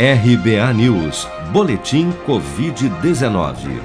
RBA News, Boletim Covid-19.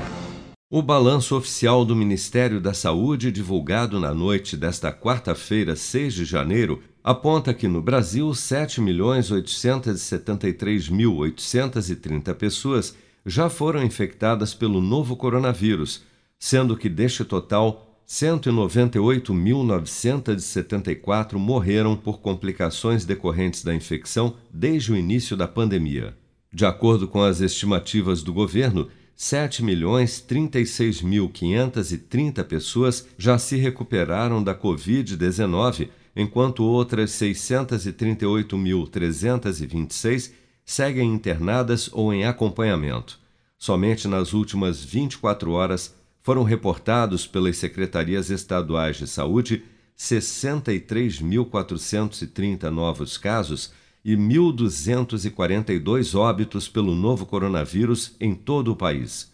O balanço oficial do Ministério da Saúde, divulgado na noite desta quarta-feira, 6 de janeiro, aponta que no Brasil 7.873.830 pessoas já foram infectadas pelo novo coronavírus, sendo que deste total 198.974 morreram por complicações decorrentes da infecção desde o início da pandemia. De acordo com as estimativas do governo, 7.036.530 pessoas já se recuperaram da Covid-19, enquanto outras 638.326 seguem internadas ou em acompanhamento. Somente nas últimas 24 horas, foram reportados pelas secretarias estaduais de saúde 63.430 novos casos e 1.242 óbitos pelo novo coronavírus em todo o país.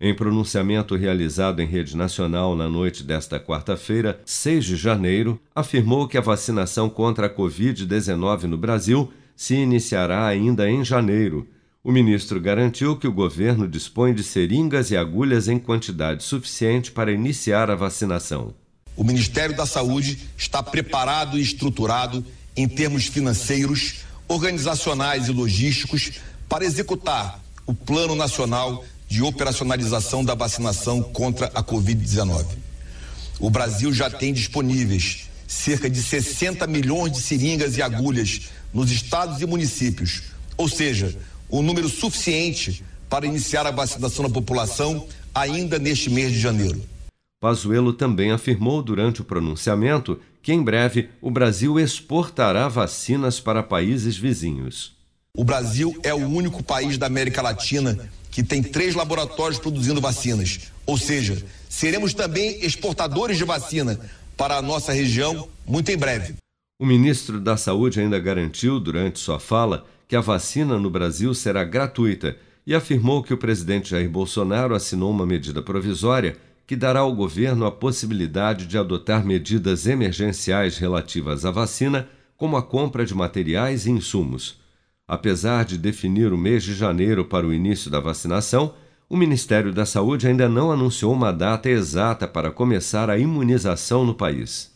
Em pronunciamento realizado em rede nacional na noite desta quarta-feira, 6 de janeiro, afirmou que a vacinação contra a Covid-19 no Brasil se iniciará ainda em janeiro o ministro garantiu que o governo dispõe de seringas e agulhas em quantidade suficiente para iniciar a vacinação. O Ministério da Saúde está preparado e estruturado em termos financeiros, organizacionais e logísticos para executar o Plano Nacional de Operacionalização da Vacinação contra a Covid-19. O Brasil já tem disponíveis cerca de 60 milhões de seringas e agulhas nos estados e municípios, ou seja, o número suficiente para iniciar a vacinação da população ainda neste mês de janeiro. Pazuello também afirmou durante o pronunciamento que em breve o Brasil exportará vacinas para países vizinhos. O Brasil é o único país da América Latina que tem três laboratórios produzindo vacinas. Ou seja, seremos também exportadores de vacina para a nossa região muito em breve. O ministro da Saúde ainda garantiu, durante sua fala, que a vacina no Brasil será gratuita e afirmou que o presidente Jair Bolsonaro assinou uma medida provisória que dará ao governo a possibilidade de adotar medidas emergenciais relativas à vacina, como a compra de materiais e insumos. Apesar de definir o mês de janeiro para o início da vacinação, o Ministério da Saúde ainda não anunciou uma data exata para começar a imunização no país.